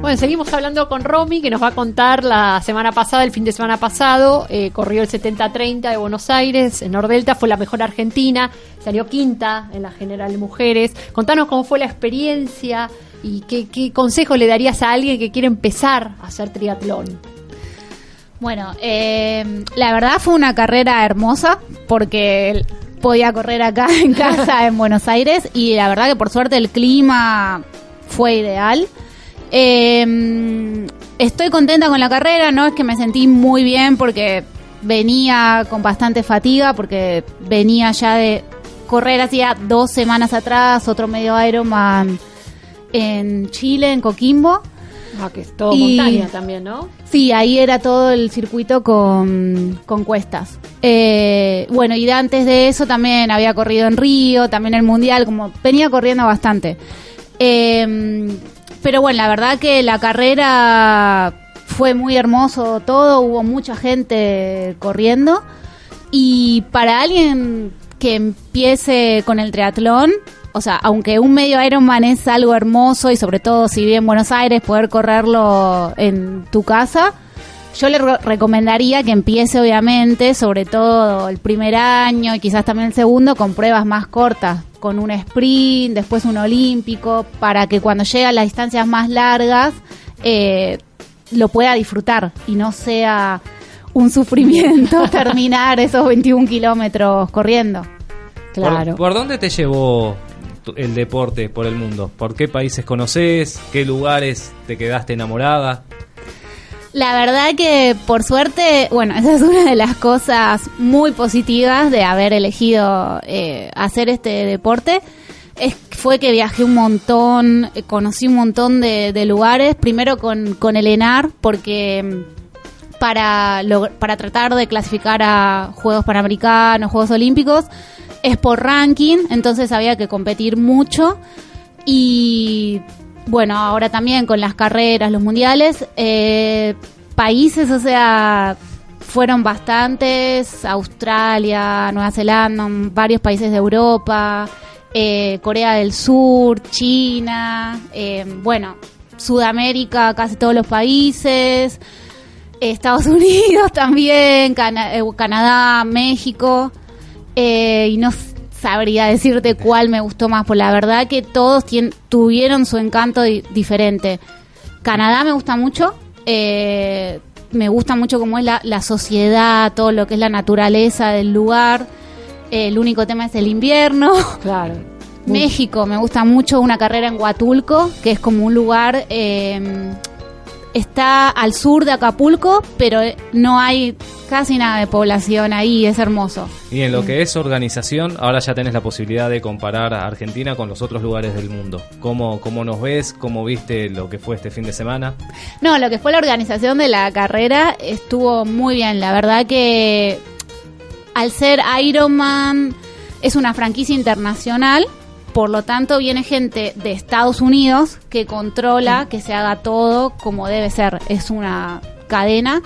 Bueno, seguimos hablando con Romy, que nos va a contar la semana pasada, el fin de semana pasado, eh, corrió el 70-30 de Buenos Aires, en Nordelta, fue la mejor argentina, salió quinta en la general de mujeres. Contanos cómo fue la experiencia y qué, qué consejo le darías a alguien que quiere empezar a hacer triatlón. Bueno, eh, la verdad fue una carrera hermosa porque podía correr acá en casa en Buenos Aires y la verdad que por suerte el clima fue ideal. Eh, estoy contenta con la carrera, no es que me sentí muy bien porque venía con bastante fatiga, porque venía ya de correr hacía dos semanas atrás, otro medio Ironman en Chile, en Coquimbo. Ah, que es todo Y- montaña también, ¿no? Sí, ahí era todo el circuito con, con cuestas. Eh, bueno, y de antes de eso también había corrido en Río, también el Mundial, como venía corriendo bastante. Eh, pero bueno, la verdad que la carrera fue muy hermoso todo, hubo mucha gente corriendo. Y para alguien que empiece con el triatlón, o sea, aunque un medio Ironman es algo hermoso y sobre todo si vive en Buenos Aires, poder correrlo en tu casa, yo le re- recomendaría que empiece obviamente, sobre todo el primer año y quizás también el segundo, con pruebas más cortas, con un sprint, después un olímpico, para que cuando llegue a las distancias más largas eh, lo pueda disfrutar y no sea un sufrimiento terminar esos 21 kilómetros corriendo. Claro. ¿Por, por dónde te llevó el deporte por el mundo? ¿Por qué países conoces? ¿Qué lugares te quedaste enamorada? La verdad que por suerte, bueno, esa es una de las cosas muy positivas de haber elegido eh, hacer este deporte. Es, fue que viajé un montón, eh, conocí un montón de, lugares, primero con, con el ENAR, porque mm, para, para tratar de clasificar a Juegos Panamericanos, Juegos Olímpicos, es por ranking, entonces había que competir mucho. Y bueno, ahora también con las carreras, los mundiales, eh, países, o sea, fueron bastantes, Australia, Nueva Zelanda, varios países de Europa, eh, Corea del Sur, China, eh, bueno, Sudamérica, casi todos los países, Estados Unidos también, eh, Canadá, México, eh, y no s- sabría decirte cuál me gustó más, por la verdad que todos tien- tuvieron su encanto di- diferente. Canadá me gusta mucho, eh, me gusta mucho cómo es la, la sociedad, todo lo que es la naturaleza del lugar. Eh, el único tema es el invierno. Claro. México, me gusta mucho una carrera en Huatulco, que es como un lugar, eh, está al sur de Acapulco, pero eh, no hay casi nada de población ahí, es hermoso. Y en lo que es organización, ahora ya tenés la posibilidad de comparar a Argentina con los otros lugares del mundo. ¿Cómo, cómo nos ves? ¿Cómo viste lo que fue este fin de semana? No, lo que fue la organización de la carrera estuvo muy bien, la verdad que al ser Ironman es una franquicia internacional, por lo tanto viene gente de Estados Unidos que controla que se haga todo como debe ser, es una cadena.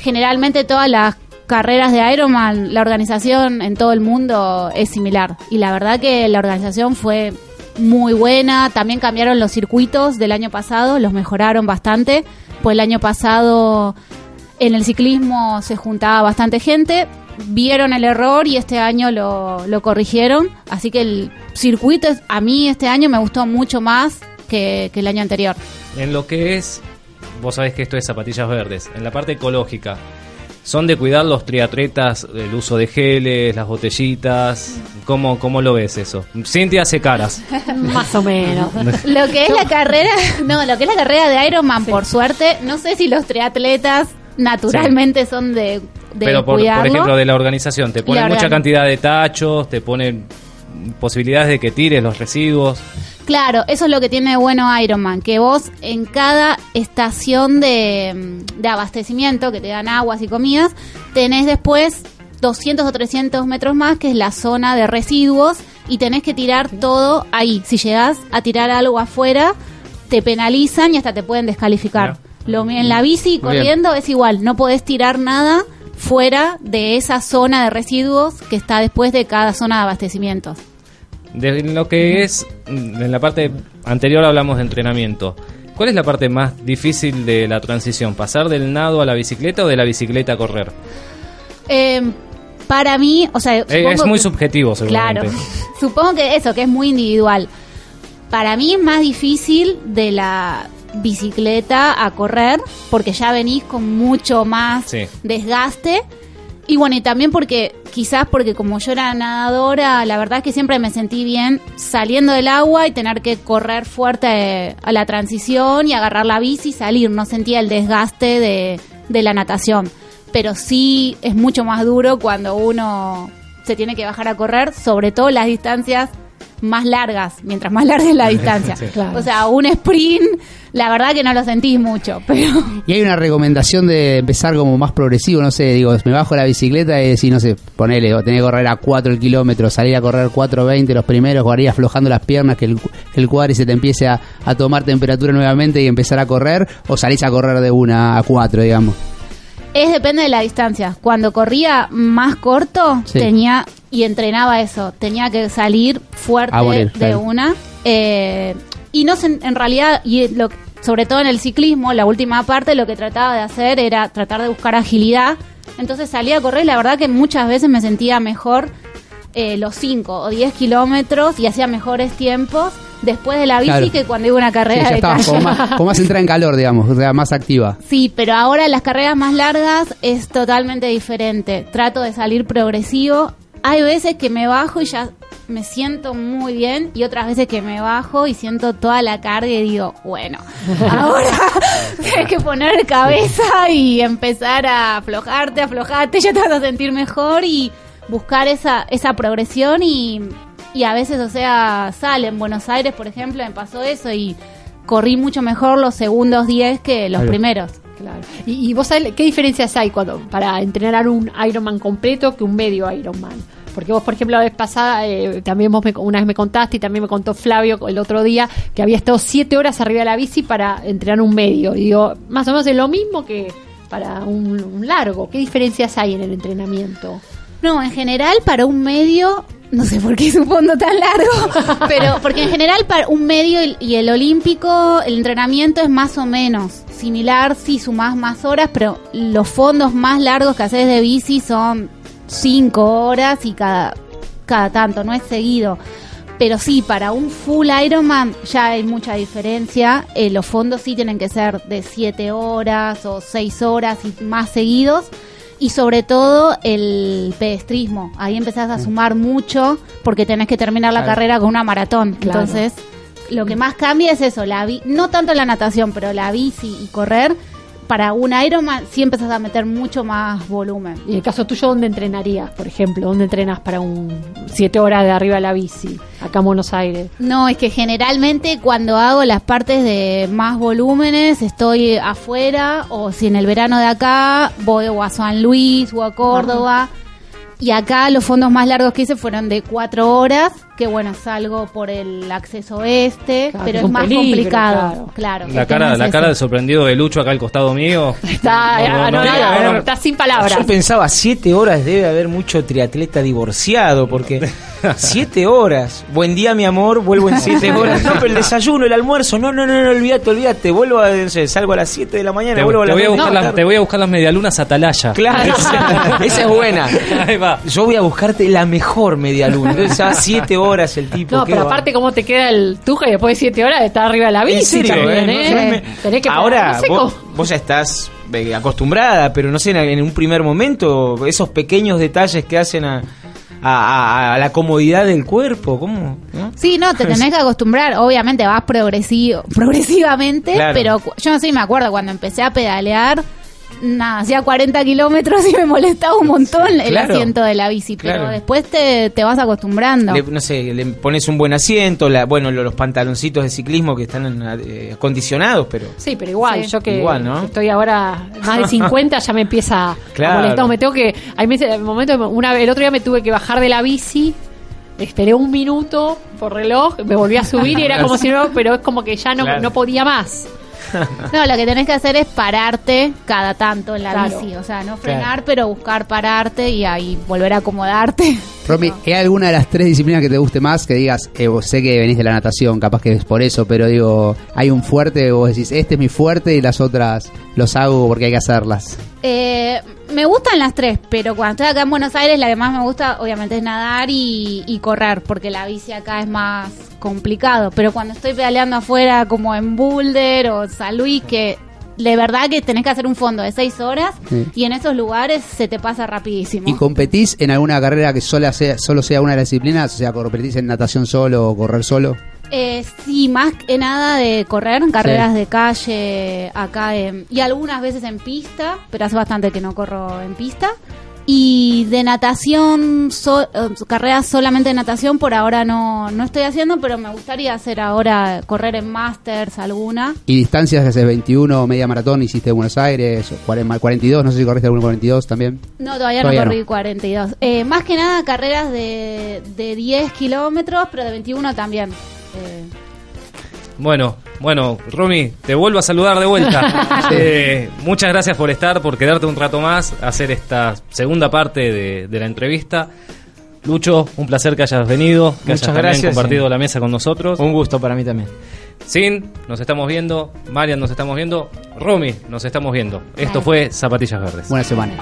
Generalmente todas las carreras de Ironman, la organización en todo el mundo es similar. Y la verdad que la organización fue muy buena, también cambiaron los circuitos del año pasado, los mejoraron bastante, pues el año pasado en el ciclismo se juntaba bastante gente, vieron el error y este año lo, corrigieron, así que el circuito a mí este año me gustó mucho más que el año anterior. En lo que es, vos sabés que esto es zapatillas verdes, en la parte ecológica, ¿son de cuidar los triatletas el uso de geles, las botellitas? ¿Cómo, cómo lo ves eso? Cintia hace caras. Más o menos. Lo que es la carrera, no, lo que es la carrera de Ironman, por suerte, no sé si los triatletas naturalmente son de, de Pero por, por ejemplo, de la organización, te ponen mucha cantidad de tachos, te ponen posibilidades de que tires los residuos. Claro, eso es lo que tiene bueno Ironman, que vos en cada estación de, de abastecimiento, que te dan aguas y comidas, tenés después 200 o 300 metros más, que es la zona de residuos, y tenés que tirar todo ahí. Si llegás a tirar algo afuera, te penalizan y hasta te pueden descalificar. Lo, en la bici corriendo es igual, no podés tirar nada fuera de esa zona de residuos que está después de cada zona de abastecimientos. De lo que es, mm, en la parte anterior hablamos de entrenamiento. ¿Cuál es la parte más difícil de la transición? ¿Pasar del nado a la bicicleta o de la bicicleta a correr? Eh, para mí, o sea, Eh, es muy que- subjetivo, seguramente. Claro, supongo que eso, que es muy individual. Para mí es más difícil de la bicicleta a correr, porque ya venís con mucho más Sí. desgaste. Y bueno, y también porque, quizás porque como yo era nadadora, la verdad es que siempre me sentí bien saliendo del agua y tener que correr fuerte a la transición y agarrar la bici y salir. No sentía el desgaste de, de la natación. Pero sí es mucho más duro cuando uno se tiene que bajar a correr, sobre todo las distancias más largas, mientras más larga es la distancia. Sí. Claro. O sea, un sprint, la verdad que no lo sentís mucho, pero... Y hay una recomendación de empezar como más progresivo, no sé, digo, me bajo la bicicleta y decir, no sé, ponele, o tenés que correr a 4 el kilómetro, salir a correr 4.20 los primeros, o ir aflojando las piernas, que el, que el cuadri se te empiece a, a tomar temperatura nuevamente y empezar a correr, o salís a correr de una a 4, digamos. Es depende de la distancia. Cuando corría más corto, Sí. tenía y entrenaba eso, tenía que salir fuerte A morir, de claro. una. Eh, y no sé, en realidad, y lo, sobre todo en el ciclismo, la última parte lo que trataba de hacer era tratar de buscar agilidad. Entonces salía a correr y la verdad que muchas veces me sentía mejor eh, los 5 o 10 kilómetros y hacía mejores tiempos después de la bici Claro. que cuando iba a una Sí, carrera ya de calle. como más, como más entrada en calor, digamos, o sea, más activa. Sí, pero ahora las carreras más largas es totalmente diferente. Trato de salir progresivo. Hay veces que me bajo y ya me siento muy bien y otras veces que me bajo y siento toda la carga y digo, bueno, ahora tienes que poner cabeza y empezar a aflojarte, aflojarte, ya te vas a sentir mejor y buscar esa, esa progresión y, y a veces, o sea, sale en Buenos Aires, por ejemplo, me pasó eso y corrí mucho mejor los segundos 10 que los primeros. Claro. ¿Y, vos sabés qué diferencias hay cuando para entrenar un Ironman completo que un medio Ironman? Porque vos, por ejemplo, la vez pasada, eh, también vos me- una vez me contaste y también me contó Flavio el otro día que había estado siete horas arriba de la bici para entrenar un medio. Y digo, más o menos es lo mismo que para un largo. ¿Qué diferencias hay en el entrenamiento? No, en general para un medio, no sé por qué es un fondo tan largo, pero porque en general para un medio y, el olímpico el entrenamiento es más o menos similar, sí sumás más horas, pero los fondos más largos que haces de bici son cinco horas y cada, cada tanto, no es seguido. Pero sí, para un full Ironman ya hay mucha diferencia. Eh, los fondos sí tienen que ser de 7 horas o 6 horas y más seguidos. Y sobre todo el pedestrismo. Ahí empezás a sumar mucho porque tenés que terminar la Claro. carrera con una maratón. Claro. Entonces, lo que más cambia es eso, la no tanto la natación, pero la bici y correr. Para un Ironman sí empezás a meter mucho más volumen. Y en el caso tuyo, ¿dónde entrenarías, por ejemplo? ¿Dónde entrenas para un siete horas de arriba de la bici, acá en Buenos Aires? No, es que generalmente cuando hago las partes de más volúmenes estoy afuera o si en el verano de acá voy o a San Luis o a Córdoba. Y acá los fondos más largos que hice fueron de cuatro horas, que bueno, salgo por el acceso este, Claro, pero es más peligro, complicado. claro. Claro. La cara, la ese. cara de sorprendido de Lucho acá al costado mío. Está, No, no, no, no, nada, no, no. está sin palabras. Yo pensaba, siete horas debe haber mucho triatleta divorciado, porque siete horas. Buen día, mi amor, vuelvo en siete horas. No, pero el desayuno, el almuerzo, no, no, no, no olvídate, olvídate. Vuelvo a, no sé, salgo a las siete de la mañana, Te, vuelvo a las voy a las, te voy a buscar las medialunas Atalaya. Claro, esa, esa es buena. Ahí va. Yo voy a buscarte la mejor media luna. Entonces, ya siete horas el tipo. No, pero va. aparte, ¿cómo te queda el tuja y después de siete horas de estar arriba de la bici? En serio, también, eh, ¿eh? no, no me- Tenés que Ahora, no sé vos, cómo- vos ya estás eh, acostumbrada, pero no sé, en, un primer momento, esos pequeños detalles que hacen a, a- a- a la comodidad del cuerpo, ¿cómo? ¿No? Sí, no, te tenés que acostumbrar. Obviamente vas progresivo, progresivamente, Claro. pero yo no sé, me acuerdo cuando empecé a pedalear, nada, hacía 40 kilómetros y me molestaba un montón el Claro. asiento de la bici, pero después te, te vas acostumbrando. Le- no sé, le pones un buen asiento, la, bueno, lo- los pantaloncitos de ciclismo que están eh, acondicionados, pero... Sí, pero igual, Sí. yo que, Igual, ¿no? que estoy ahora más de 50 ya me empieza Claro. a molestar. Me tengo que, hay meses, momentos, una, el otro día me tuve que bajar de la bici Esperé un minuto por reloj, me volví a subir y era como si no, pero es como que ya no, Claro. no podía más. No, lo que tenés que hacer es pararte cada tanto en la Claro. bici. O sea, no frenar, pero buscar pararte y ahí volver a acomodarte. Romy, ¿hay alguna de las tres disciplinas que te guste más? Que digas, eh, vos sé que venís de la natación, capaz que es por eso, pero digo, hay un fuerte, vos decís, este es mi fuerte y las otras los hago porque hay que hacerlas. Eh, me gustan las tres, pero cuando estoy acá en Buenos Aires, la que más me gusta, obviamente, es nadar y, y correr, porque la bici acá es más complicado. Pero cuando estoy pedaleando afuera, como en Boulder o San Luis, que de verdad que tenés que hacer un fondo de seis horas Sí. y en esos lugares se te pasa rapidísimo. ¿Y competís en alguna carrera que solo sea, solo sea una de las disciplinas? O sea, competís en natación solo o correr solo. Eh, sí, más que nada de correr, carreras de calle acá en- y algunas veces en pista, pero hace bastante que no corro en pista. Y de natación, so- eh, carreras solamente de natación por ahora no, no estoy haciendo, pero me gustaría hacer ahora, correr en Masters alguna. ¿Y distancias que haces 21 media maratón hiciste en Buenos Aires? o 40 42, no sé si corriste alguno 42 también. No, todavía, Todavía no no. corrí 42. Eh, más que nada carreras de, de 10 kilómetros, pero de 21 también. Eh, Bueno, bueno, Romy, te vuelvo a saludar de vuelta. Eh, muchas gracias por estar, por quedarte un rato más, hacer esta segunda parte de, de la entrevista. Lucho, un placer que hayas venido, que Muchas hayas gracias, compartido sí. la mesa con nosotros. Un gusto para mí también. Sin, nos estamos viendo. Marian, nos estamos viendo. Romy, nos estamos viendo. Esto fue Zapatillas Verdes. Buena semana.